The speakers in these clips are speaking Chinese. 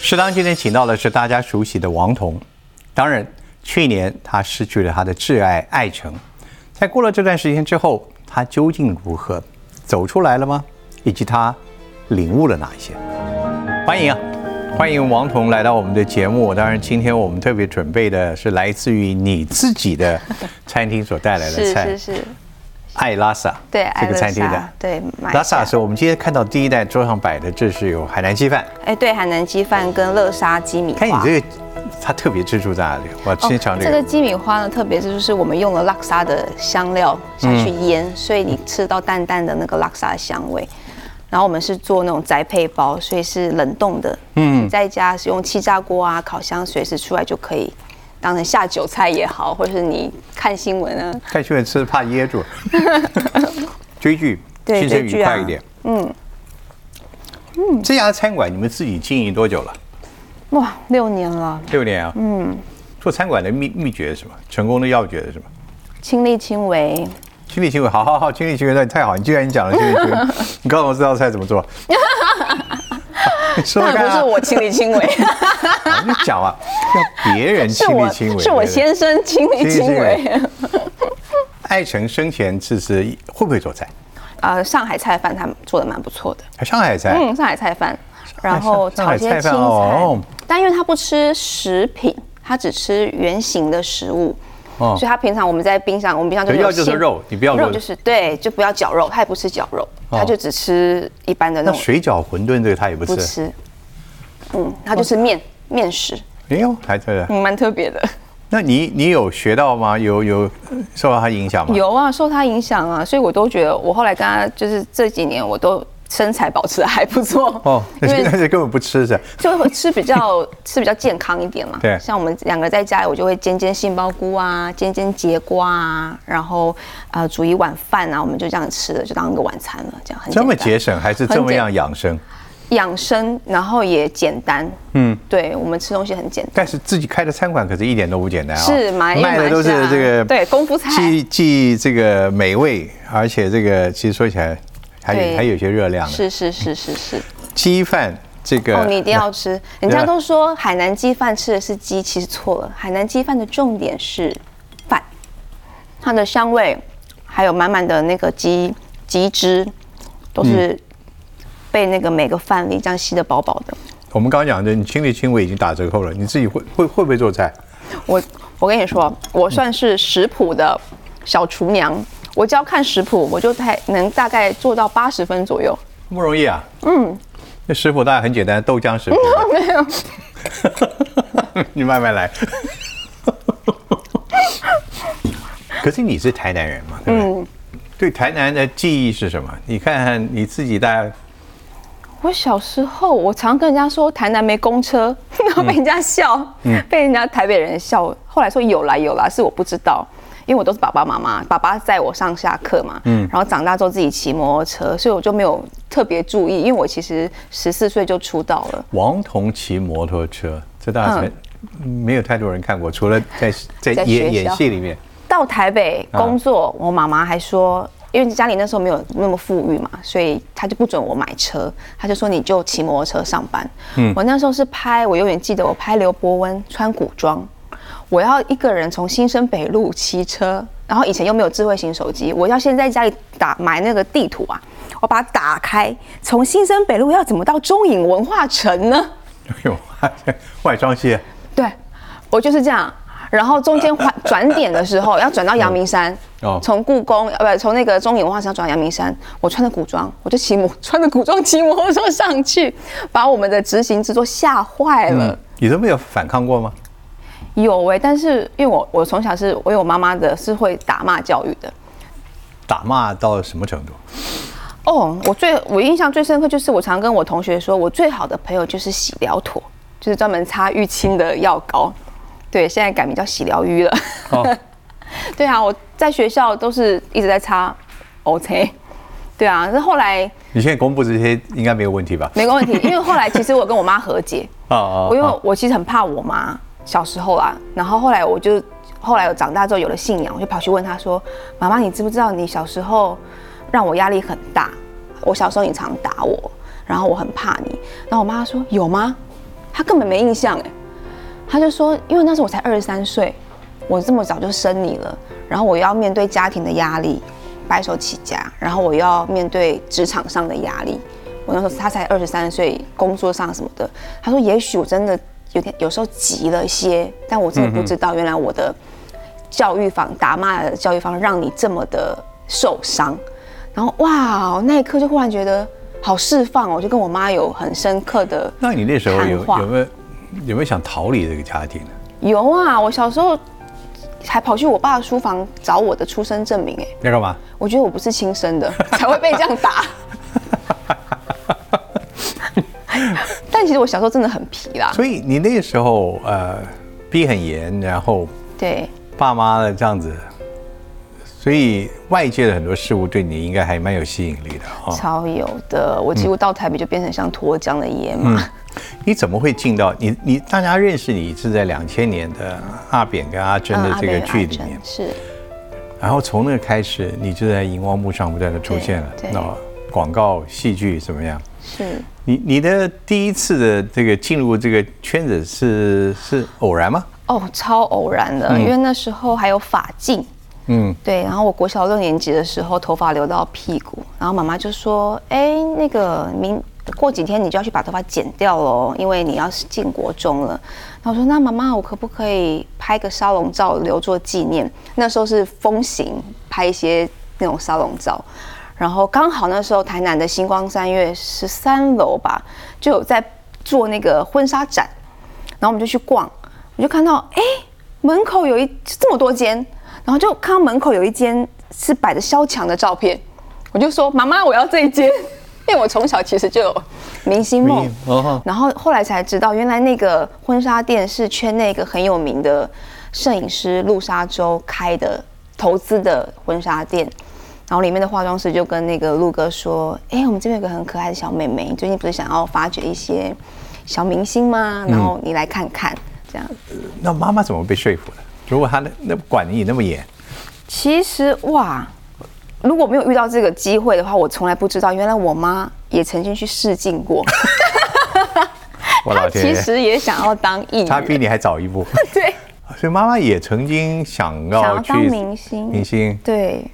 适当今天请到的是大家熟悉的王彤，当然去年他失去了他的挚爱爱成，在过了这段时间之后，他究竟如何走出来了吗？以及他领悟了哪一些？欢迎啊，欢迎王彤来到我们的节目。当然，今天我们特别准备的是来自于你自己的餐厅所带来的菜，是 是是，爱拉萨，对，这个餐厅的，对，拉萨是我们今天看到第一代桌上摆的，这是有海南鸡饭，哎，对，海南鸡饭跟乐沙鸡米花。看你这个，它特别之处在哪里？我先尝这个。这个鸡米花呢，特别是就是我们用了拉萨的香料下去腌，所以你吃到淡淡的那个拉萨的香味。然后我们是做那种宅配包，所以是冷冻的。嗯，你在家使用气炸锅啊、烤箱，随时出来就可以当成下酒菜也好，或者是你看新闻啊。看新闻吃怕噎住。追剧，心情愉快一点。嗯嗯，这家餐馆你们自己经营多久了？哇，六年了。六年啊。嗯。做餐馆的秘秘诀是什么？成功的要诀是什么？亲力亲为。亲力亲为，好好好，亲力亲为，那你太好，你既然你讲了亲力亲为，你告诉我这道菜怎么做？当然不是我亲力亲为，你讲啊，要别人亲力亲为，是我先生亲力亲为。爱成生前其实会不会做菜？呃，上海菜饭他做的蛮不错的。上海菜，嗯，上海菜饭，然后炒一些青菜，但因为他不吃食品，他只吃圆形的食物。所以他平常我们在冰箱，我们冰箱就要就是肉，你不要肉就是对，就不要绞肉，他也不吃绞肉，他就只吃一般的那种水饺、馄饨这个他也不吃，不吃，嗯，他就是面面食。哎呦，还特别，嗯，蛮特别的。那你你有学到吗？有有受到他影响吗？有啊，受他影响啊，所以我都觉得我后来跟他就是这几年我都。身材保持的还不错哦，因为那些根本不吃是，就会吃比较 吃比较健康一点嘛。对，像我们两个在家里，我就会煎煎杏鲍菇啊，煎煎节瓜啊，然后呃煮一碗饭啊，我们就这样吃的，就当个晚餐了，这样很这么节省还是这么样养生？养生，然后也简单。嗯，对我们吃东西很简单。但是自己开的餐馆可是一点都不简单啊，是卖的都是这个对功夫菜，既既这个美味，而且这个其实说起来。还有还有些热量是是是是是，鸡饭这个哦，你一定要吃。人家都说海南鸡饭吃的是鸡，其实错了。海南鸡饭的重点是饭，它的香味还有满满的那个鸡鸡汁，都是被那个每个饭里这样吸得饱饱的。我们刚刚讲的，你亲力亲为已经打折扣了，你自己会会会不会做菜？我我跟你说，我算是食谱的小厨娘。我只要看食谱，我就太能大概做到八十分左右。不容易啊。嗯。那食谱大概很简单，豆浆食谱。没有。你慢慢来。可是你是台南人嘛？嗯。对台南的记忆是什么？你看看你自己，大概。我小时候，我常跟人家说台南没公车，然后被人家笑，被人家台北人笑。后来说有啦有啦，是我不知道。因为我都是爸爸妈妈，爸爸载我上下课嘛，嗯，然后长大之后自己骑摩托车，所以我就没有特别注意，因为我其实十四岁就出道了。王彤骑摩托车，这大家没有太多人看过，除了在在演演戏里面。到台北工作，我妈妈还说，因为家里那时候没有那么富裕嘛，所以他就不准我买车，他就说你就骑摩托车上班。嗯，我那时候是拍，我永远记得我拍刘伯温穿古装。我要一个人从新生北路骑车，然后以前又没有智慧型手机，我要先在家里打买那个地图啊，我把它打开，从新生北路要怎么到中影文化城呢？哎呦，外装线。对，我就是这样。然后中间换转点的时候要转到阳明山，哦，从故宫呃不从那个中影文化城转阳明山，我穿着古装，我就骑摩穿着古装骑摩托车上去，把我们的执行制作吓坏了。你都没有反抗过吗？有哎，但是因为我我从小是我有妈妈的，是会打骂教育的。打骂到什么程度？哦，我最我印象最深刻就是我常跟我同学说，我最好的朋友就是洗疗妥，就是专门擦淤青的药膏。对，现在改名叫洗疗淤了。哦。对啊，我在学校都是一直在擦 OK。对啊，那后来你现在公布这些应该没有问题吧？没有问题，因为后来其实我跟我妈和解。哦哦。因为我其实很怕我妈。小时候啊，然后后来我就后来我长大之后有了信仰，我就跑去问他说：“妈妈，你知不知道你小时候让我压力很大？我小时候你常打我，然后我很怕你。”然后我妈说：“有吗？他根本没印象哎，他就说，因为那时候我才二十三岁，我这么早就生你了，然后我要面对家庭的压力，白手起家，然后我要面对职场上的压力。我那时候他才二十三岁，工作上什么的，他说也许我真的有点有时候急了些，但我真的不知道原来我的教育方打骂的教育方让你这么的受伤。然后哇，那一刻就忽然觉得好释放哦，就跟我妈有很深刻的。那你那时候有有没有有没有想逃离这个家庭呢？有啊，我小时候还跑去我爸的书房找我的出生证明，哎，要干嘛？我觉得我不是亲生的，才会被这样打。但其实我小时候真的很皮啦。所以你那个时候呃逼很严，然后对爸妈的这样子，所以外界的很多事物对你应该还蛮有吸引力的哈。超有的，我几乎到台北就变成像脱缰的野马。你怎么会进到你你大家认识你是在两千年的阿扁跟阿珍的这个剧里面是，然后从那个开始你就在荧光幕上不断的出现了，那广告戏剧怎么样？是你你的第一次的这个进入这个圈子是是偶然吗？哦，超偶然的，因为那时候还有发镜，嗯，对。然后我国小六年级的时候，头发留到屁股，然后妈妈就说：“哎，那个明过几天你就要去把头发剪掉喽，因为你要进国中了。”然后我说：“那妈妈，我可不可以拍个沙龙照留作纪念？”那时候是风行拍一些那种沙龙照。然后刚好那时候台南的星光三月十三楼吧，就有在做那个婚纱展，然后我们就去逛，我就看到哎门口有一这么多间，然后就看到门口有一间是摆着萧蔷的照片，我就说妈妈我要这一间，因为我从小其实就有明星梦，然后后来才知道原来那个婚纱店是圈内一个很有名的摄影师陆沙洲开的投资的婚纱店。然后里面的化妆师就跟那个陆哥说：“哎，我们这边有个很可爱的小妹妹，最近不是想要发掘一些小明星吗？然后你来看看，这样。”那妈妈怎么被说服的？如果她那那管你那么严？其实哇，如果没有遇到这个机会的话，我从来不知道，原来我妈也曾经去试镜过。我老天，其实也想要当艺人，她比你还早一步。对，所以妈妈也曾经想要当明星，明星对。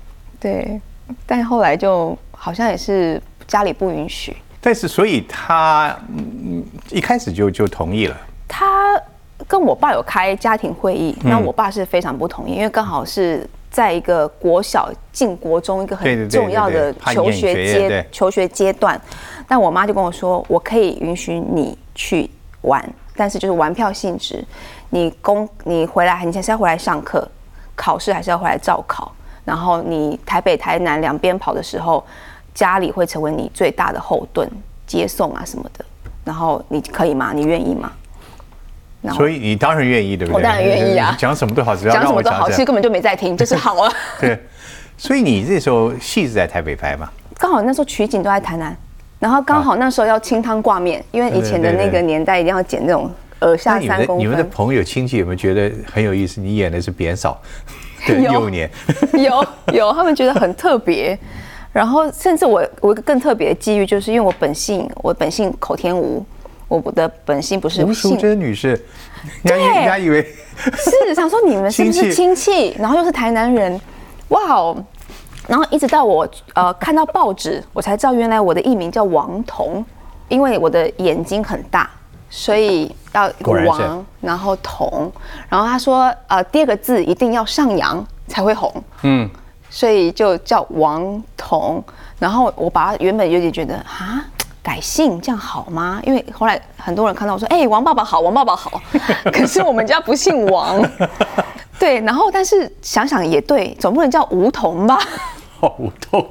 对，但后来就好像也是家里不允许。但是，所以他嗯一开始就就同意了。他跟我爸有开家庭会议，那我爸是非常不同意，因为刚好是在一个国小进国中一个很重要的求学阶求学阶段。但我妈就跟我说，我可以允许你去玩，但是就是玩票性质。你公你回来，你还是要回来上课，考试还是要回来照考。然后你台北、台南两边跑的时候，家里会成为你最大的后盾，接送啊什么的。然后你可以吗？你愿意吗？所以你当然愿意，对不对？我当然愿意啊！讲什么都好，只要讲什么都好，其实根本就没在听，就是好啊。对，所以你这时候戏是在台北拍嘛？刚好那时候取景都在台南，然后刚好那时候要清汤挂面，因为以前的那个年代一定要剪那种耳下三公分。你们的朋友亲戚有没有觉得很有意思？你演的是扁嫂。幼年。有有，他们觉得很特别，然后甚至我我一个更特别的机遇，就是因为我本性我本性口天吴，我的本性不是吴淑珍女士，对，人家以为是想说你们是不是亲戚，然后又是台南人，哇哦，然后一直到我呃看到报纸，我才知道原来我的艺名叫王彤，因为我的眼睛很大。所以要王，然后同，然后他说，呃，第二个字一定要上扬才会红，嗯，所以就叫王同。然后我把他原本有点觉得啊，改姓这样好吗？因为后来很多人看到我说，哎，王爸爸好，王爸爸好，可是我们家不姓王，对。然后但是想想也对，总不能叫吴桐吧？好，吴桐，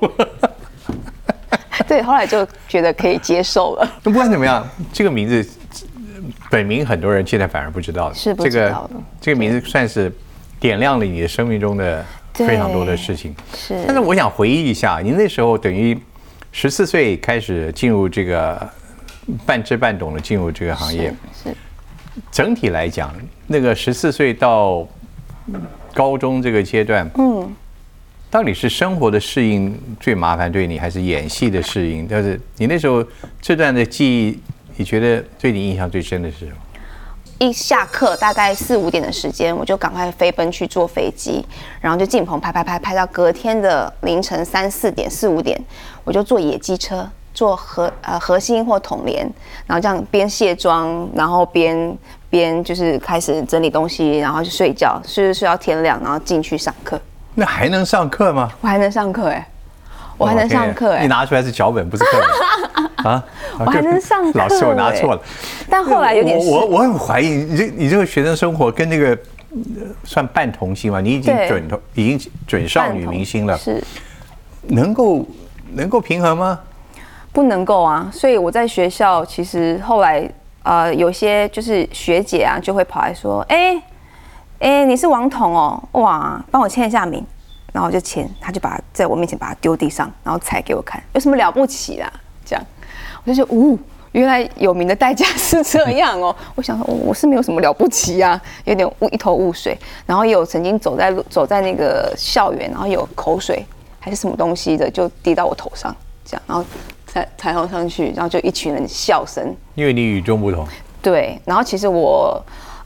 对，后来就觉得可以接受了。那不管怎么样，这个名字。本名很多人现在反而不知道的，是不知道的。这个名字算是点亮了你的生命中的非常多的事情。是。但是我想回忆一下，您那时候等于十四岁开始进入这个半知半懂的进入这个行业。是。整体来讲，那个十四岁到高中这个阶段，嗯，到底是生活的适应最麻烦对你，还是演戏的适应？但是你那时候这段的记忆。你觉得对你印象最深的是什么？一下课大概四五点的时间，我就赶快飞奔去坐飞机，然后就进棚拍拍拍拍到隔天的凌晨三四点四五点，我就坐野鸡车，坐核呃核心或统联，然后这样边卸妆，然后边边就是开始整理东西，然后就睡觉，睡睡到天亮，然后进去上课。那还能上课吗？我还能上课哎、我还能上课哎、你拿出来是脚本，不是课本 啊？我还能上课老师，我拿哎错了。但后来有点我我我很怀疑你这你这个学生生活跟那个呃算半童星嘛？你已经对准童已经准少女明星了，是能够能够平衡吗？不能够啊，所以我在学校其实后来呃有些就是学姐啊就会跑来说，哎、哎、你是王彤哦，哇，帮我签一下名，然后我就签，他就把它在我面前把它丢地上，然后踩给我看，有什么了不起啦？这样，我就觉得，呜、原来有名的代价是这样哦。我想说，哦我是没有什么了不起呀、有点雾一头雾水。然后也有曾经走在路走在那个校园，然后有口水还是什么东西的，就滴到我头上，这样，然后才才头上去，然后就一群人笑声。因为你与众不同。对，然后其实我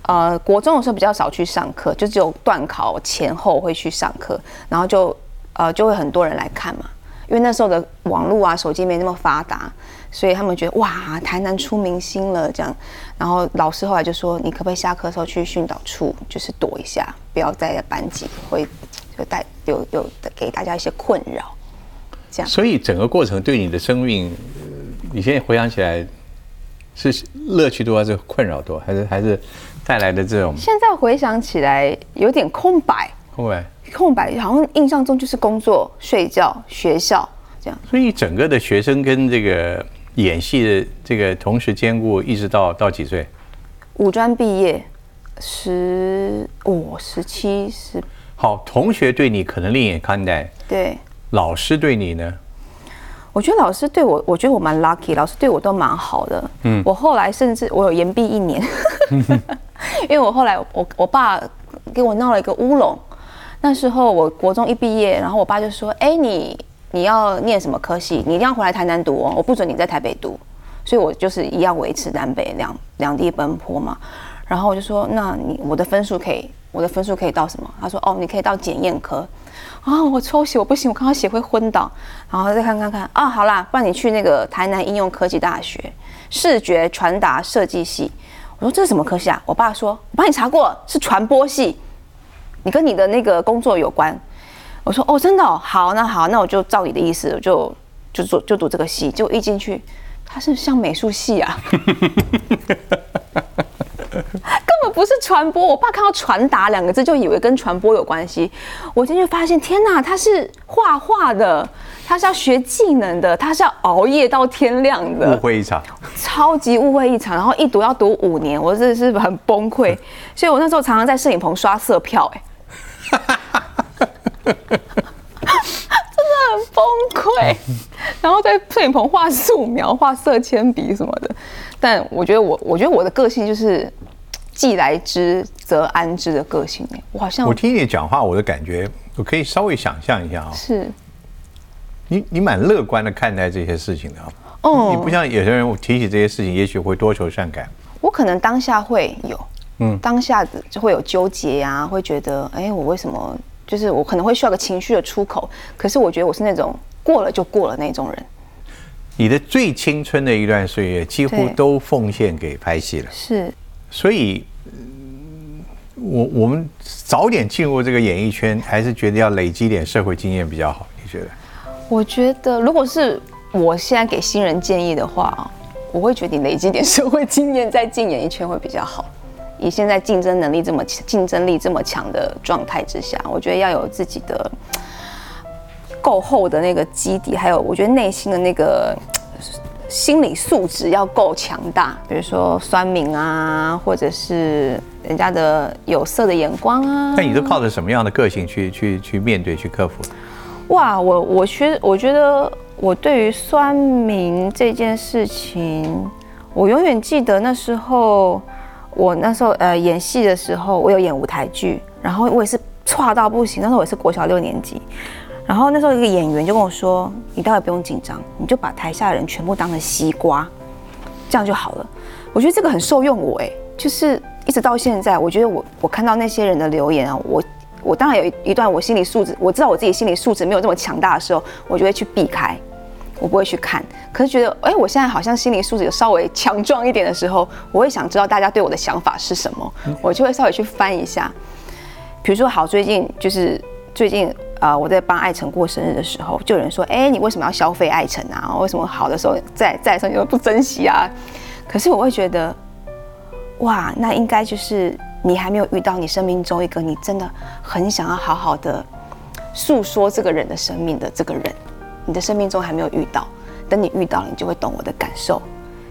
呃国中的时候比较少去上课，就只有段考前后会去上课，然后就呃就会很多人来看嘛，因为那时候的网络啊手机没那么发达，所以他们觉得哇台南出明星了这样，然后老师后来就说你可不可以下课的时候去训导处就是躲一下，不要在班级会就带有有给大家一些困扰，这样。所以整个过程对你的生命，呃你现在回想起来，是乐趣多还是困扰多，还是还是带来的这种现在回想起来有点空白，空白？空白，好像印象中就是工作、睡觉、学校这样。所以整个的学生跟这个演戏的这个同时兼顾，一直到到几岁？五专毕业，十五十七十好，同学对你可能另眼看待，对。老师对你呢？我觉得老师对我，我觉得我蛮 lucky，老师对我都蛮好的。嗯，我后来甚至我有延毕一年，因为我后来我我爸给我闹了一个乌龙。那时候我国中一毕业，然后我爸就说：“哎，你你要念什么科系？你一定要回来台南读哦，我不准你在台北读。”所以我就是一样维持南北两两地奔波嘛。然后我就说：“那你我的分数可以，我的分数可以到什么？”他说：“哦，你可以到检验科。”啊，我抽血我不行，我刚刚血会昏倒，然后再看看看啊，好啦，不然你去那个台南应用科技大学视觉传达设计系。我说这是什么科系啊？我爸说，我帮你查过，是传播系，你跟你的那个工作有关。我说哦，真的、哦，好，那好，那我就照你的意思，我就就做就读这个系。结果一进去，它是像美术系啊。根本不是传播，我爸看到“传达”两个字就以为跟传播有关系。我进去发现，天哪，他是画画的，他是要学技能的，他是要熬夜到天亮的误的，会一场。超级误会一场。然后一读要读五年，我真的是很崩溃。所以我那时候常常在摄影棚刷色票、哎。真的很崩溃，然后在摄影棚画素描、画色铅笔什么的。但我觉得我，我觉得我的个性就是既来之则安之的个性。哎，我好像我听你讲话，我的感觉，我可以稍微想象一下啊、是你你蛮乐观的看待这些事情的啊、哦你不像有些人我提起这些事情，也许会多愁善感。我可能当下会有，嗯，当下子就会有纠结呀、会觉得，哎，我为什么？就是我可能会需要个情绪的出口，可是我觉得我是那种过了就过了那种人。你的最青春的一段岁月，几乎都奉献给拍戏了。是，所以，嗯我我们早点进入这个演艺圈，还是觉得要累积点社会经验比较好。你觉得？我觉得如果是我现在给新人建议的话，我会觉得你累积点社会经验再进演艺圈会比较好。以现在竞争能力这么强、竞争力这么强的状态之下，我觉得要有自己的够厚的那个基底，还有我觉得内心的那个心理素质要够强大。比如说酸民啊，或者是人家的有色的眼光啊。那你都靠着什么样的个性去去去面对、去克服？哇，我我觉我觉得我对于酸民这件事情，我永远记得那时候，我那时候呃演戏的时候，我有演舞台剧，然后我也是差到不行，那时候我也是国小六年级，然后那时候一个演员就跟我说：“你倒也不用紧张，你就把台下的人全部当成西瓜。”这样就好了。我觉得这个很受用我哎，就是一直到现在，我觉得我我看到那些人的留言啊，我我当然有一一段我心理素质，我知道我自己心理素质没有这么强大的时候，我就会去避开，我不会去看。可是觉得哎，我现在好像心理素质有稍微强壮一点的时候，我会想知道大家对我的想法是什么，我就会稍微去翻一下。比如说，好，最近就是最近啊，我在帮爱晨过生日的时候，就有人说，哎，你为什么要消费爱晨啊？为什么好的时候在在的时候不珍惜啊？可是我会觉得，哇，那应该就是你还没有遇到你生命中一个你真的很想要好好的诉说这个人的生命的这个人，你的生命中还没有遇到，等你遇到了，你就会懂我的感受。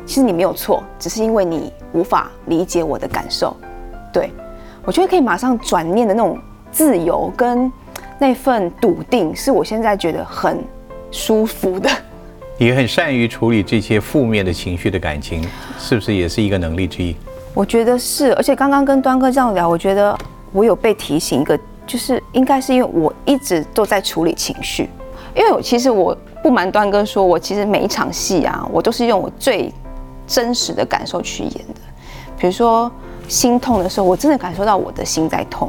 其实你没有错，只是因为你无法理解我的感受。对我觉得可以马上转念的那种自由跟那份笃定，是我现在觉得很舒服的。也很善于处理这些负面的情绪的感情，是不是也是一个能力之一？我觉得是，而且刚刚跟端哥这样聊，我觉得我有被提醒一个，就是应该是因为我一直都在处理情绪，因为我其实我不瞒端哥说，我其实每一场戏啊，我都是用我最真实的感受去演的。比如说心痛的时候，我真的感受到我的心在痛；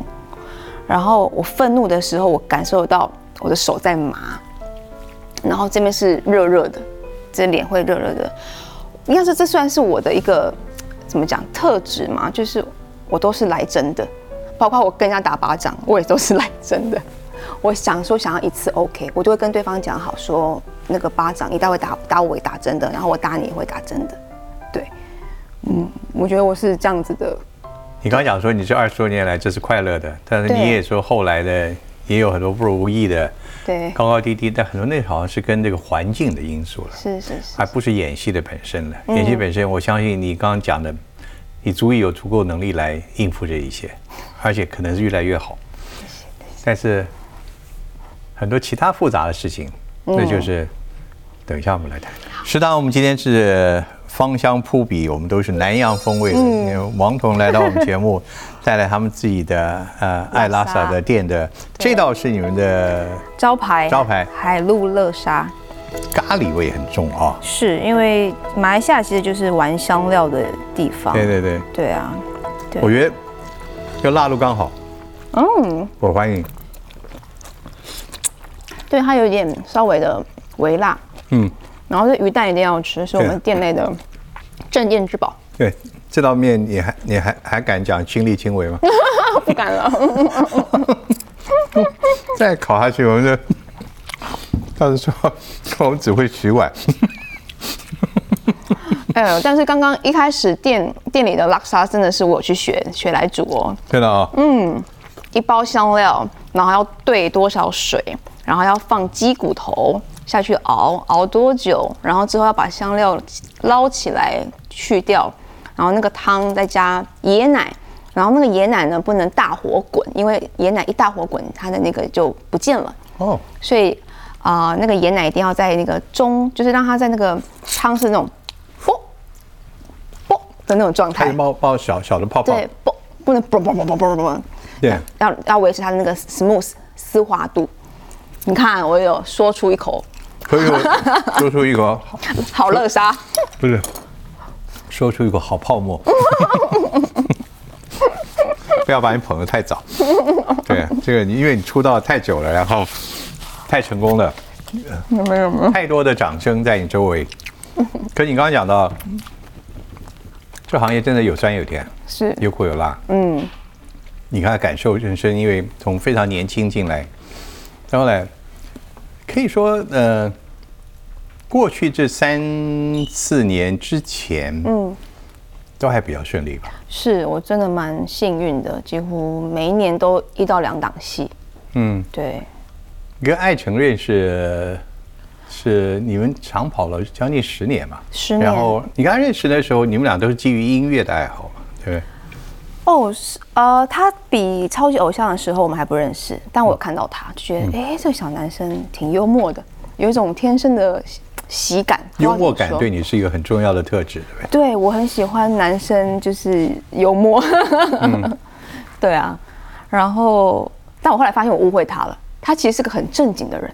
然后我愤怒的时候，我感受到我的手在麻。然后这边是热热的，这脸会热热的。应该是这算是我的一个怎么讲特质嘛？就是我都是来真的，包括我跟人家打巴掌，我也都是来真的。我想说想要一次 OK，我就会跟对方讲好，说那个巴掌你待会打打我也打真的，然后我打你也会打真的。对，嗯，我觉得我是这样子的。你刚刚讲说你这二十多年来这是快乐的，但是你也说后来的也有很多不如意的。对，高高低低，但很多那好像是跟这个环境的因素了，是是是，而不是演戏的本身了。演戏本身，我相信你刚刚讲的，你足以有足够能力来应付这一切，而且可能是越来越好。但是很多其他复杂的事情，那就是等一下我们来谈。食堂，我们今天是。芳香扑鼻，我们都是南洋风味的。王彤来到我们节目，带来他们自己的呃爱拉萨的店的这道是你们的招牌招牌海陆乐沙，咖喱味很重啊。是因为马来西亚其实就是玩香料的地方。对对对，对啊。我觉得这辣度刚好。嗯，我欢迎。对，它有点稍微的微辣。嗯。然后这鱼蛋一定要吃，是我们店内的镇店之宝。对，这道面你还你还还敢讲亲力亲为吗？不敢了。再烤下去，我们就到时说我们只会洗碗。哎，但是刚刚一开始店店里的拉沙真的是我去学学来煮哦。真的啊。嗯，一包香料，然后要兑多少水，然后要放鸡骨头。下去熬熬多久，然后之后要把香料捞起来去掉，然后那个汤再加椰奶，然后那个椰奶呢不能大火滚，因为椰奶一大火滚，它的那个就不见了。哦，所以啊，那个椰奶一定要在那个中，就是让它在那个汤是那种啵啵的那种状态，冒冒小小的泡泡，对，啵不能啵啵啵啵啵啵，对，要要维持它的那个 smooth 丝滑度。你看，我有说出一口。可以说出一口 好乐沙，不是说出一口好泡沫，不要把你捧得太早。对，这个因为你出道太久了，然后太成功了，没有没有太多的掌声在你周围。可你刚刚讲到，这行业真的有酸有甜，是有苦有辣。嗯，你看感受人生，因为从非常年轻进来，然后呢？可以说，呃，过去这三四年之前，嗯，都还比较顺利吧？是我真的蛮幸运的，几乎每一年都一到两档戏。嗯，对。跟艾诚认识是你们长跑了将近十年嘛？十年。然后你刚认识的时候，你们俩都是基于音乐的爱好嘛？对不对？哦，是呃，他比超级偶像的时候我们还不认识，但我有看到他，就觉得哎，这个小男生挺幽默的，有一种天生的喜感。幽默感对你是一个很重要的特质，对不对？对我很喜欢男生就是幽默，对啊。然后，但我后来发现我误会他了，他其实是个很正经的人。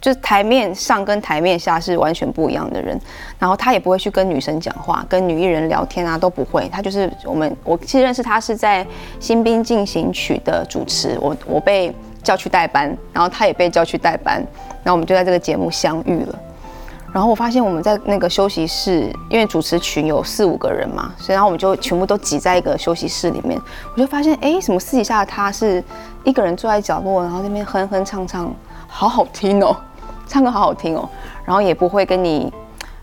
就是台面上跟台面下是完全不一样的人。然后他也不会去跟女生讲话，跟女艺人聊天啊都不会。他就是我们，我其实认识他是在《新兵进行曲》的主持，我我被叫去代班，然后他也被叫去代班，然后我们就在这个节目相遇了。然后我发现我们在那个休息室，因为主持群有四五个人嘛，所以然后我们就全部都挤在一个休息室里面。我就发现，哎，什么私底下的他是一个人坐在角落，然后那边哼哼唱唱，好好听哦，唱歌好好听哦，然后也不会跟你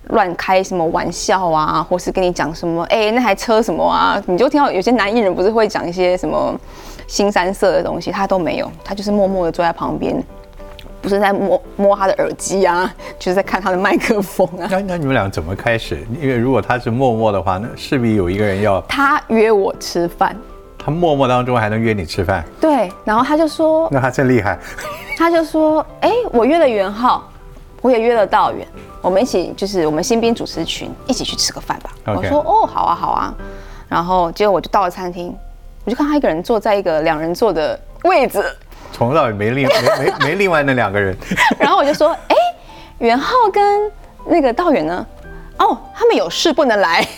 乱开什么玩笑啊，或是跟你讲什么，哎，那台车什么啊，你就听到有些男艺人不是会讲一些什么新三色的东西，他都没有，他就是默默的坐在旁边。不是在摸摸他的耳机啊，就是在看他的麦克风啊。那那你们俩怎么开始？因为如果他是默默的话，那势必有一个人要他约我吃饭。他默默当中还能约你吃饭？对，然后他就说，那他真厉害。他就说，哎，我约了袁浩，我也约了道远，我们一起就是我们新兵主持群一起去吃个饭吧。我说，哦，好啊，好啊。然后结果我就到了餐厅，我就看他一个人坐在一个两人座的位置。从头到尾没另没没没另外那两个人，然后我就说，哎，袁浩跟那个道远呢？哦，他们有事不能来。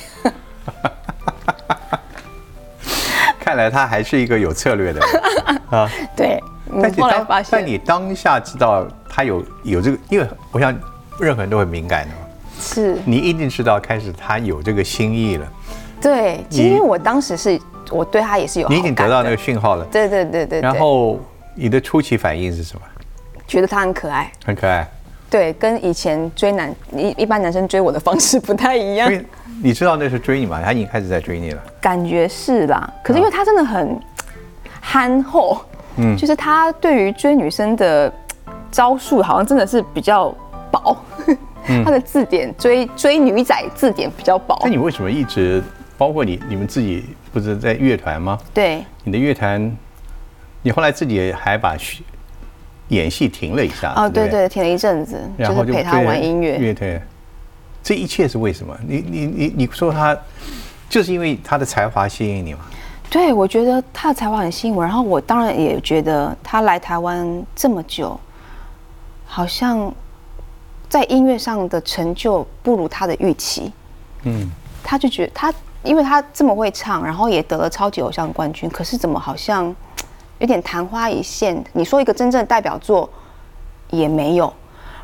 看来他还是一个有策略的 啊。对，但你当但你当下知道他有有这个，因为我想任何人都会敏感的嘛。是。你一定知道开始他有这个心意了。对，其实我当时是我对他也是有，你已经得到那个讯号了。对对对对。然后。你的初期反应是什么？觉得他很可爱，很可爱。对，跟以前追男一一般男生追我的方式不太一样。你知道那是追你吗？他已经开始在追你了。感觉是啦，可是因为他真的很憨厚，嗯，就是他对于追女生的招数好像真的是比较薄，他的字典追追女仔字典比较薄。那你为什么一直包括你你们自己不是在乐团吗？对，你的乐团。你后来自己还把演戏停了一下，哦，对对，停了一阵子，然后就陪他玩音乐。乐队，这一切是为什么？你你你你说他就是因为他的才华吸引你吗？对，我觉得他的才华很吸引我，然后我当然也觉得他来台湾这么久，好像在音乐上的成就不如他的预期。嗯，他就觉得他因为他这么会唱，然后也得了超级偶像冠军，可是怎么好像？有点昙花一现，你说一个真正的代表作也没有，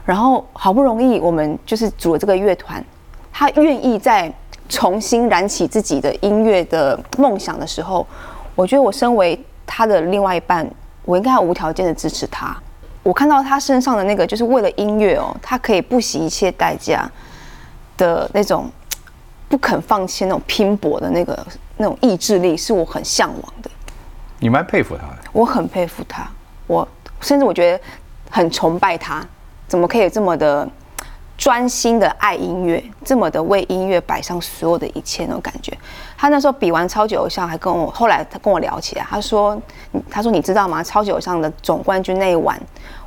然后好不容易我们就是组了这个乐团，他愿意再重新燃起自己的音乐的梦想的时候，我觉得我身为他的另外一半，我应该要无条件的支持他。我看到他身上的那个就是为了音乐哦，他可以不惜一切代价的那种不肯放弃、那种拼搏的那个那种意志力，是我很向往的。你蛮佩服他的，我很佩服他，我甚至我觉得很崇拜他，怎么可以这么的专心的爱音乐，这么的为音乐摆上所有的一切那种感觉。他那时候比完超级偶像，还跟我后来他跟我聊起来，他说，他说你知道吗？超级偶像的总冠军那一晚，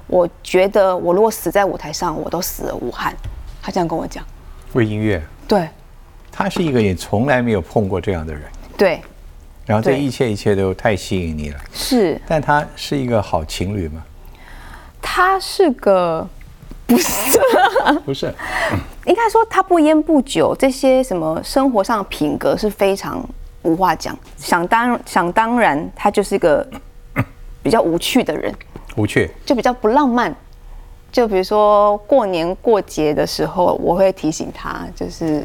我觉得我如果死在舞台上，我都死了无憾。他这样跟我讲，为音乐，对，他是一个也从来没有碰过这样的人，对。然后这一切一切都太吸引你了，是。但他是一个好情侣吗？他是个，不是，不是。应该说他不烟不酒，这些什么生活上的品格是非常无话讲。想当想当然，他就是一个比较无趣的人，无趣，就比较不浪漫。就比如说过年过节的时候，我会提醒他，就是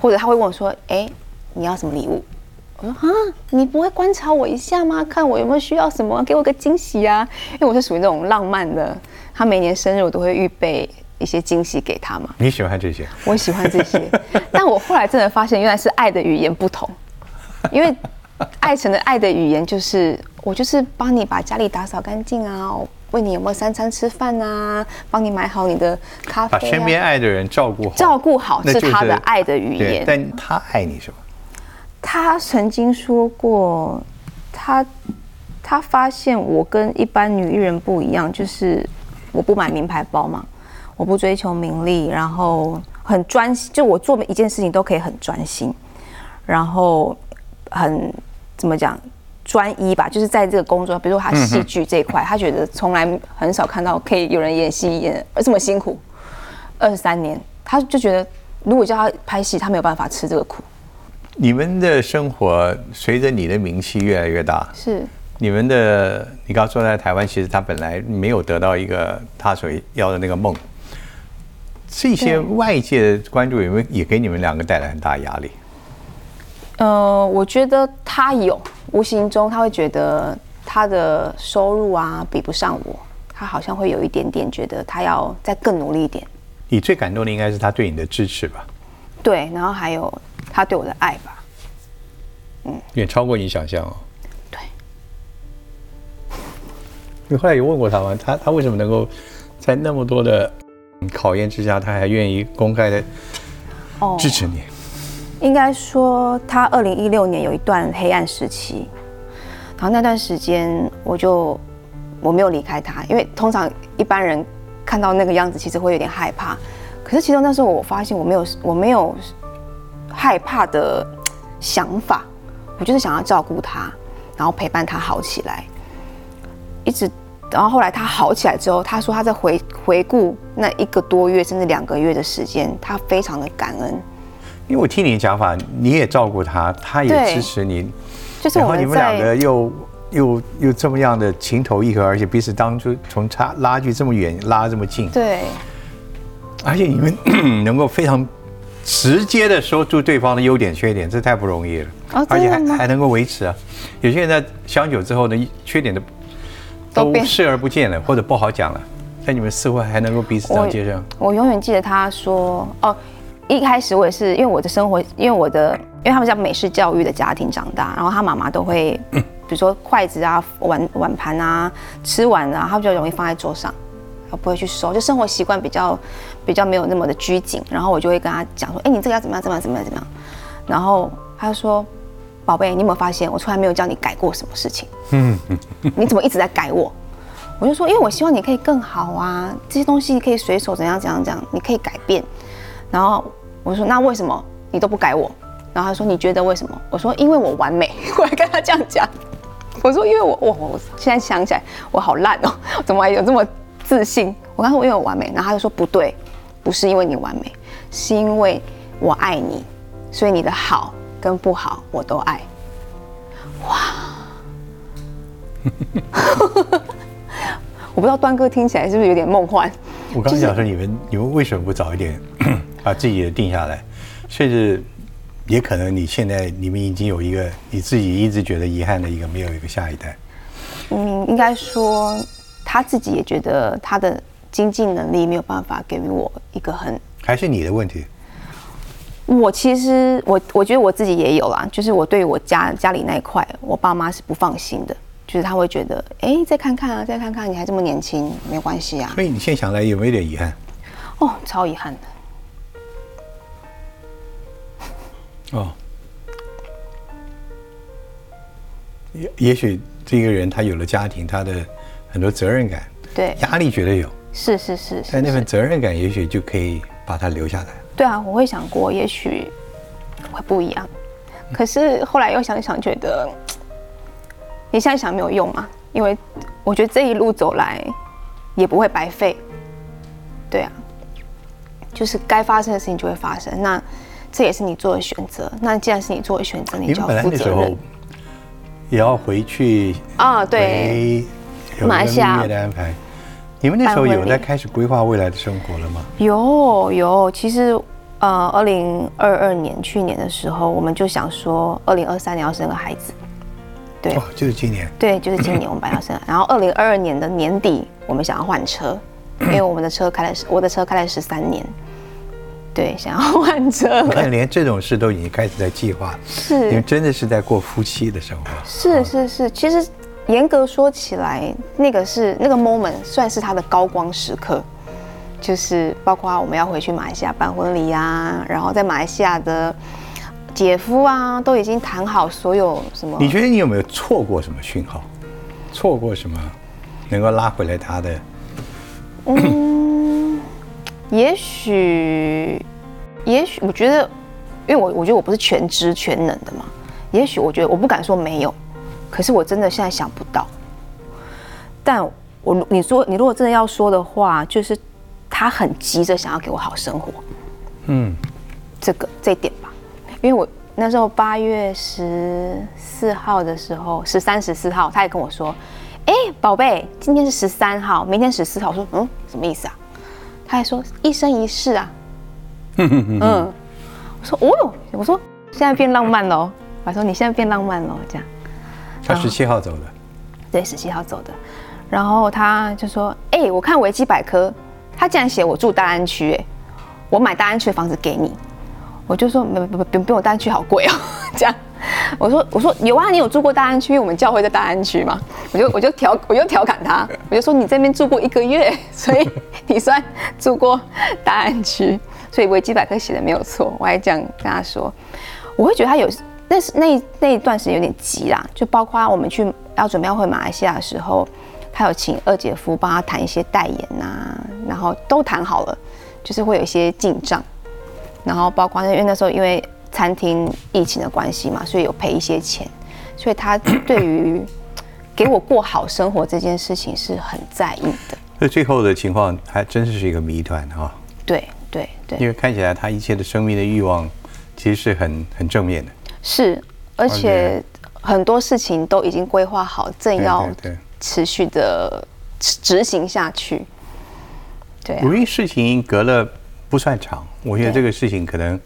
或者他会问我说：“哎，你要什么礼物？”我说啊，你不会观察我一下吗？看我有没有需要什么，给我个惊喜啊！因为我是属于那种浪漫的，他每年生日我都会预备一些惊喜给他嘛。你喜欢这些？我喜欢这些，但我后来真的发现，原来是爱的语言不同。因为爱成的爱的语言就是，我就是帮你把家里打扫干净啊，问你有没有三餐吃饭啊，帮你买好你的咖啡，把身边爱的人照顾好，照顾好是他的爱的语言。但他爱你什么？他曾经说过，他他发现我跟一般女艺人不一样，就是我不买名牌包嘛，我不追求名利，然后很专心，就我做每一件事情都可以很专心，然后很怎么讲，专一吧，就是在这个工作，比如说他戏剧这一块，他觉得从来很少看到可以有人演戏演这么辛苦，二十三年，他就觉得如果叫他拍戏，他没有办法吃这个苦。你们的生活随着你的名气越来越大，是你们的你刚说在台湾，其实他本来没有得到一个他所要的那个梦，这些外界的关注有没有也给你们两个带来很大压力？呃，我觉得他有，无形中他会觉得他的收入啊比不上我，他好像会有一点点觉得他要再更努力一点。你最感动的应该是他对你的支持吧？对，然后还有他对我的爱吧。嗯远超过你想象哦。你 后来有问过他吗？他他为什么能够在那么多的考验之下，他还愿意公开的哦支持你？应该说，他二零一六年有一段黑暗时期，然后那段时间我就我没有离开他，因为通常一般人看到那个样子，其实会有点害怕。可是其中那时候我发现我没有 我没有害怕的想法，我就是想要照顾他，然后陪伴他好起来，一直。然后后来他好起来之后，他说他在回回顾那一个多月甚至两个月的时间，他非常的感恩。因为我听你讲法，你也照顾他，他也支持你，就是我们然后你们两个又又又这么样的情投意合，而且彼此当初从差拉距这么远拉这么近，对而且你们 能够非常直接的说出对方的优点缺点，这太不容易了。哦而且还还能够维持啊。有些人在相久之后呢，缺点都都视而不见了，或者不好讲了。但你们似乎还能够彼此这样接上。我永远记得他说哦，一开始我也是因为我的生活，因为我的因为他们家美式教育的家庭长大，然后他妈妈都会，比如说筷子啊、碗碗盘啊、吃完啊，他比较容易放在桌上，他不会去收，就生活习惯比较比较没有那么的拘谨。然后我就会跟他讲说，哎，你这个要怎么样，怎么样，怎么样，怎么样。然后他就说，宝贝，你有没有发现我从来没有叫你改过什么事情？嗯你怎么一直在改我？我就说，因为我希望你可以更好啊，这些东西可以随手怎样怎样怎样，你可以改变。然后我说，那为什么你都不改我？然后他说，你觉得为什么？我说，因为我完美。我还跟他这样讲，我说，因为我我我现在想起来，我好烂哦，怎么还有这么自信？我跟他说，因为我完美。然后他就说，不对，不是因为你完美，是因为我爱你，所以你的好跟不好我都爱。哇 我不知道端哥听起来是不是有点梦幻？我刚刚讲说你们你们为什么不早一点 把自己的定下来，甚至也可能你现在你们已经有一个你自己一直觉得遗憾的一个没有一个下一代。嗯，应该说他自己也觉得他的经济能力没有办法给予我一个很。还是你的问题？我其实我我觉得我自己也有啦，就是我对我家家里那一块，我爸妈是不放心的，就是他会觉得，哎，再看看啊，再看看，你还这么年轻，没有关系啊。所以你现在想来有没有点遗憾？哦，超遗憾的。哦，也也许这个人他有了家庭，他的很多责任感，对，压力绝对有，是是是是但那份是责任感也许就可以把他留下来。对啊，我会想过，也许会不一样，可是后来又想想，觉得你现在想没有用嘛，因为我觉得这一路走来也不会白费。对啊，就是该发生的事情就会发生，那这也是你做的选择。那既然是你做的选择，你就要负那时候责任也要回去啊。对，马来西亚的安排。你们那时候有在开始规划未来的生活了吗？有有，其实呃，二零二二年去年的时候，我们就想说，二零二三年要生个孩子。对哦，就是今年。对，就是今年我们本来要生，然后二零二二年的年底，我们想要换车，因为我们的车开了十，我的车开了十三年，对，想要换车你看，连这种事都已经开始在计划，你们是真的是在过夫妻的生活。是是是，其实严格说起来，那个是那个 moment 算是他的高光时刻，就是包括我们要回去马来西亚办婚礼啊，然后在马来西亚的姐夫啊都已经谈好所有什么，你觉得你有没有错过什么讯号？错过什么能够拉回来他的？嗯，也许，也许我觉得，因为我我觉得我不是全知全能的嘛，也许我觉得我不敢说没有，可是我真的现在想不到。但我你说你如果真的要说的话，就是他很急着想要给我好生活，嗯，这个这一点吧，因为我那时候八月十四号的时候，十三十四号，他也跟我说，哎，宝贝，今天是十三号，明天十四号。我说，嗯，什么意思啊？他还说一生一世啊，嗯，我说，哦哟，我说现在变浪漫了，我说你现在变浪漫了，这样。他十七号走的，对，十七号走的。然后他就说：“哎，我看维基百科，他竟然写我住大安区，哎，我买大安区的房子给你。”我就说：“不不不，不用大安区好贵哦。”这样，我说：“我说有啊，你有住过大安区？因为我们教会在大安区嘛。”我就我就调我就调侃他，我就说：“你这边住过一个月，所以你算住过大安区。”所以维基百科写的没有错。我还这样跟他说，我会觉得他有那是那那一段时间有点急啦，就包括我们去要准备要回马来西亚的时候。他有请二姐夫帮他谈一些代言呐，然后都谈好了，就是会有一些进账，然后包括因为那时候因为餐厅疫情的关系嘛，所以有赔一些钱，所以他对于 给我过好生活这件事情是很在意的。那最后的情况还真是是一个谜团哈。对对对，因为看起来他一切的生命的欲望其实是很很正面的。是，而且很多事情都已经规划好，正要。持续的执行下去，对。因为事情隔了不算长，我觉得这个事情可能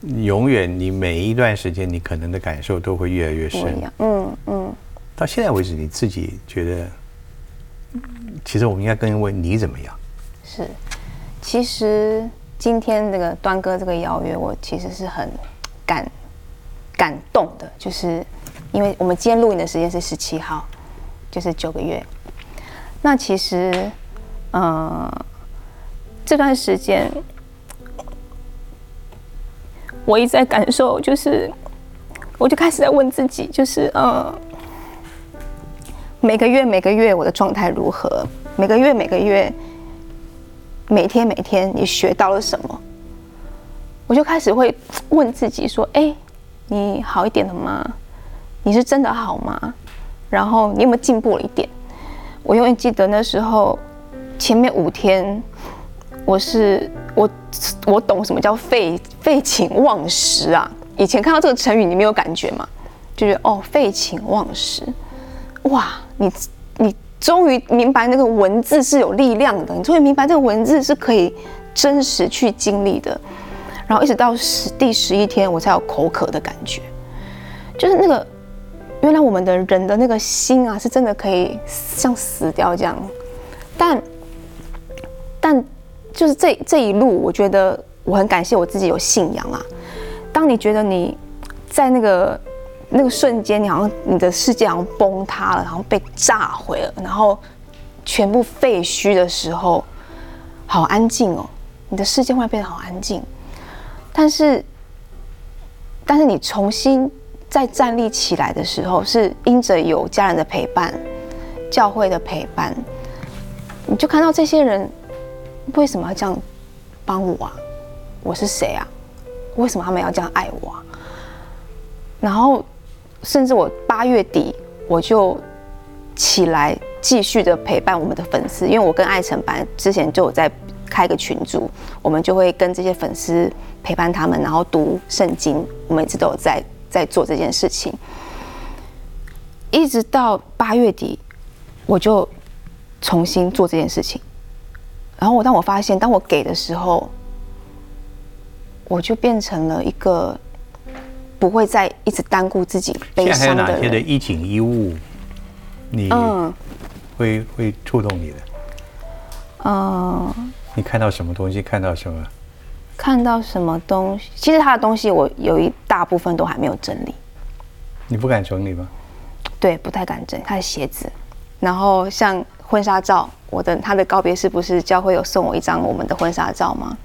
永远，你每一段时间，你可能的感受都会越来越深。嗯嗯。到现在为止，你自己觉得，其实我们应该更问你怎么样？是，其实今天这个端哥这个邀约，我其实是很感感动的，就是因为我们今天录影的时间是十七号。就是九个月，那其实，呃，这段时间，我一直在感受，就是，我就开始在问自己，就是，呃，每个月每个月我的状态如何？每个月每个月，每天每天你学到了什么？我就开始会问自己说：，哎，你好一点了吗？你是真的好吗？然后你有没有进步了一点？我永远记得那时候，前面五天，我是我我懂什么叫废废寝忘食啊！以前看到这个成语，你没有感觉吗？就觉得哦，废寝忘食，哇！你你终于明白那个文字是有力量的，你终于明白这个文字是可以真实去经历的。然后一直到十第十一天，我才有口渴的感觉，就是那个。原来我们的人的那个心啊，是真的可以像死掉这样，但但就是这这一路，我觉得我很感谢我自己有信仰啊。当你觉得你在那个那个瞬间，你好像你的世界好像崩塌了，然后被炸毁了，然后全部废墟的时候，好安静哦，你的世界会变得好安静。但是但是你重新。再站立起来的时候，是因着有家人的陪伴、教会的陪伴，你就看到这些人为什么要这样帮我啊？我是谁啊？为什么他们要这样爱我？啊？然后，甚至我八月底我就起来继续的陪伴我们的粉丝，因为我跟爱成班之前就有在开个群组，我们就会跟这些粉丝陪伴他们，然后读圣经，我们一直都有在。在做这件事情，一直到八月底，我就重新做这件事情。然后我当我发现，当我给的时候，我就变成了一个不会再一直单顾自己悲伤的人。哪些的衣锦衣物，你会会触动你的？嗯，你看到什么东西？看到什么？看到什么东西？其实他的东西我有一大部分都还没有整理。你不敢整理吗？对，不太敢整他的鞋子。然后像婚纱照，我的他的告别式不是教会有送我一张我们的婚纱照吗？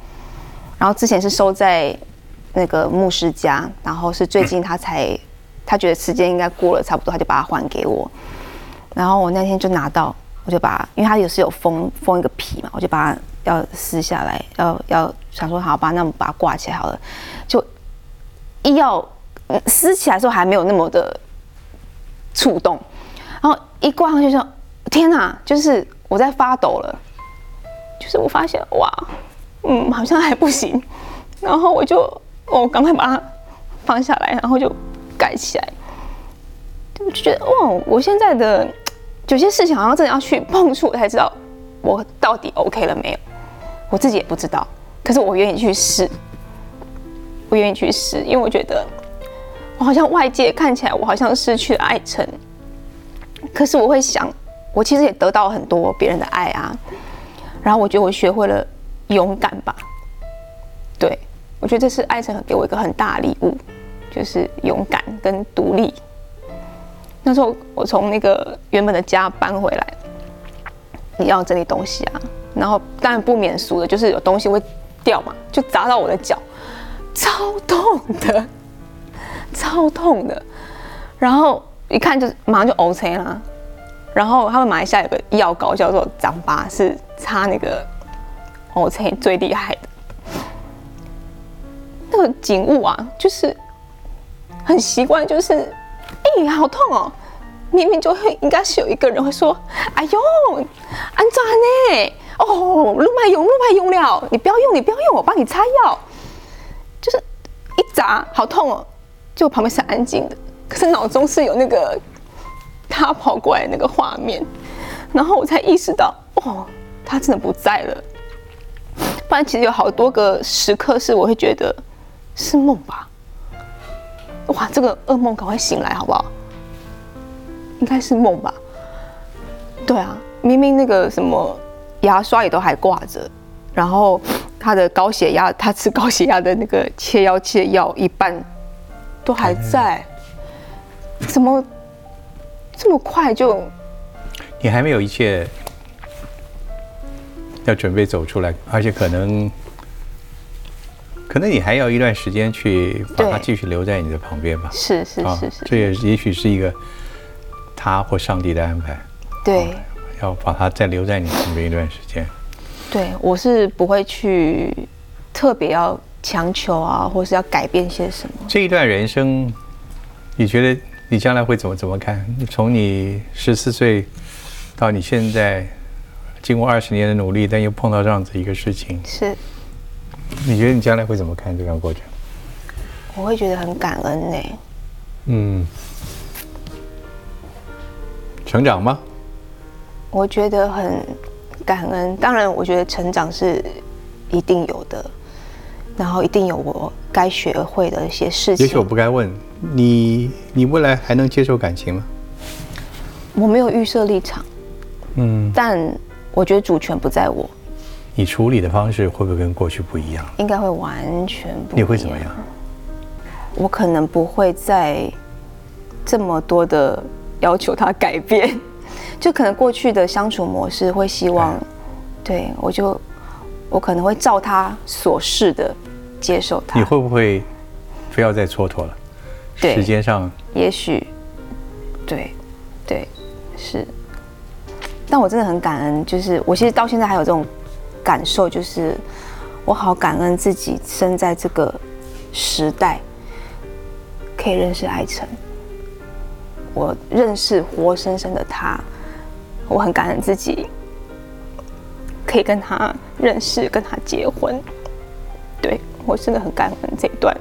然后之前是收在那个牧师家，然后是最近他才他觉得时间应该过了差不多，他就把它还给我。然后我那天就拿到，我就把，因为他也是有封封一个皮嘛，我就把它要撕下来，要要。想说好吧，那我们把它挂起来好了。就一要撕起来的时候还没有那么的触动，然后一挂上去说，天哪，就是我在发抖了，就是我发现哇，嗯，好像还不行，然后我就哦，赶快把它放下来，然后就盖起来，我就觉得哇，我现在的 有些事情好像真的要去碰触才知道我到底 OK 了没有，我自己也不知道，可是我愿意去试，我愿意去试，因为我觉得。我好像外界看起来，我好像失去了爱成，可是我会想，我其实也得到很多别人的爱啊。然后我觉得我学会了勇敢吧，对我觉得这是爱成给我一个很大的礼物，就是勇敢跟独立。那时候我从那个原本的家搬回来，你要整理东西啊，然后当然不免俗的就是有东西会掉嘛，就砸到我的脚，超痛的。超痛的，然后一看就马上就 O C 啦。然后他们马来西亚有个药膏叫做掌巴，是擦那个 O C 最厉害的。那个景物啊，就是很习惯，就是哎，好痛哦！明明就会应该是有一个人会说：“哎呦，安怎呢？哦，路麦用，路麦用了，你不要用，你不要用，我帮你擦药。”就是一砸，好痛哦！就旁边是安静的，可是脑中是有那个他跑过来那个画面，然后我才意识到，哦，他真的不在了。不然其实有好多个时刻是我会觉得是梦吧。哇，这个噩梦赶快醒来好不好？应该是梦吧。对啊，明明那个什么牙刷也都还挂着，然后他的高血压，他吃高血压的那个切药切药一半。都还在，怎么这么快就？你还没有一切要准备走出来，而且可能可能你还要一段时间去把它继续留在你的旁边吧。是是是是，这也也许是一个他或上帝的安排。对，要把它再留在你身边一段时间。对，我是不会去特别要。强求啊，或是要改变些什么？这一段人生，你觉得你将来会怎么怎么看？从你十四岁到你现在，经过二十年的努力，但又碰到这样子一个事情，是？你觉得你将来会怎么看这段过程？我会觉得很感恩呢。嗯，成长吗？我觉得很感恩。当然，我觉得成长是一定有的。然后一定有我该学会的一些事情。也许我不该问你，你未来还能接受感情吗？我没有预设立场，嗯，但我觉得主权不在我。你处理的方式会不会跟过去不一样？应该会完全不。你会怎么样？我可能不会再这么多的要求他改变，就可能过去的相处模式会希望，对。我就我可能会照他所示的。接受他，你会不会非要再蹉跎了？时间上，也许，对，对，是。但我真的很感恩，就是我其实到现在还有这种感受，就是我好感恩自己生在这个时代，可以认识爱晨，我认识活生生的他，我很感恩自己可以跟他认识，跟他结婚，对。我真的很感恩这一段，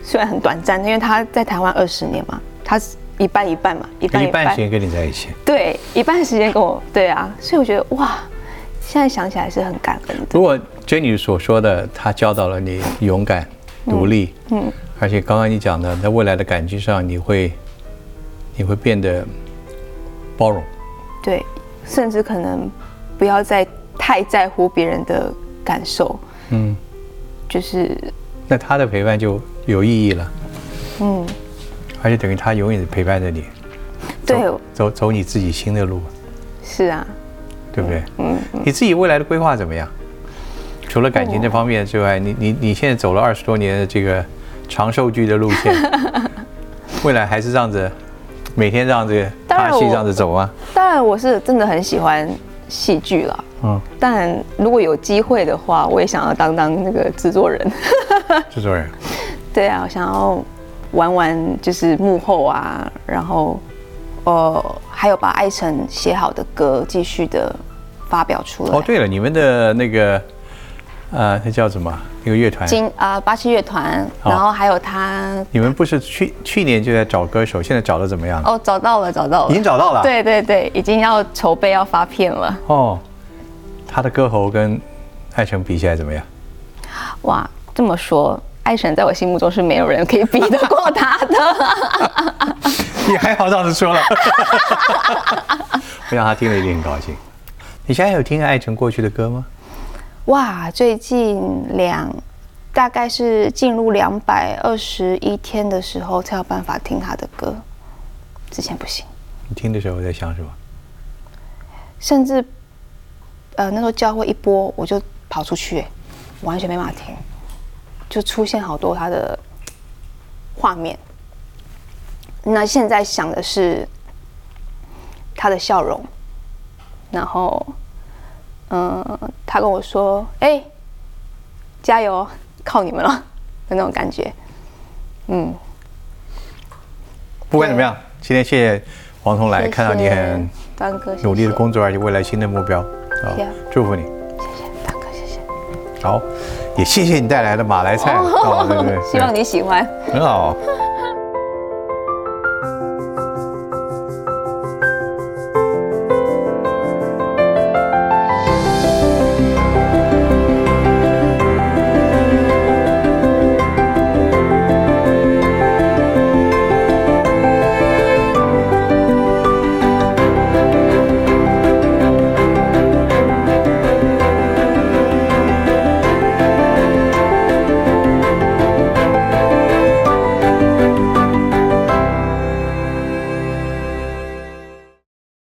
虽然很短暂，因为他在台湾二十年嘛，他是一半一半嘛，一半一半时间跟你在一起，对，一半时间跟我，对啊，所以我觉得哇，现在想起来是很感恩的。如果 Jenny 所说的，他教导了你勇敢、独立，嗯，而且刚刚你讲的，在未来的感情上，你会，你会变得包容，对，甚至可能不要再太在乎别人的感受，嗯。就是，那他的陪伴就有意义了，嗯，而且等于他永远陪伴着你，对，走走你自己新的路，是啊，对不对？嗯，你自己未来的规划怎么样？除了感情这方面之外，你你你现在走了二十多年的这个长寿剧的路线，未来还是这样子，每天这样子拍戏这样子走啊？当然，我是真的很喜欢戏剧了。嗯，但如果有机会的话，我也想要当当那个制作人。制作人，对啊，我想要玩玩就是幕后啊，然后呃，还有把艾辰写好的歌继续的发表出来。哦，对了，你们的那个呃，那叫什么？那个乐团？金啊，巴西乐团，然后还有他。你们不是去去年就在找歌手，现在找的怎么样？哦，找到了，找到了，已经找到了。对对对，已经要筹备要发片了。哦，他的歌喉跟艾辰比起来怎么样？哇，这么说，艾辰在我心目中是没有人可以比得过他的。你还好这样子说了，我想他听了一定很高兴。你现在有听艾辰过去的歌吗？哇，最近两，大概是进入两百二十一天的时候才有办法听他的歌，之前不行。你听的时候在想什么？甚至，呃，那时候教会一播，我就跑出去，完全没办法听，就出现好多他的画面。那现在想的是他的笑容，然后。嗯，他跟我说：“哎，加油，靠你们了。的那种感觉。”嗯，不管怎么样，今天谢谢黄彤来，看到你很努力的工作，而且未来新的目标，好，祝福你。谢谢大哥，谢谢。好，也谢谢你带来的马来菜，哦，对对，希望你喜欢，很好。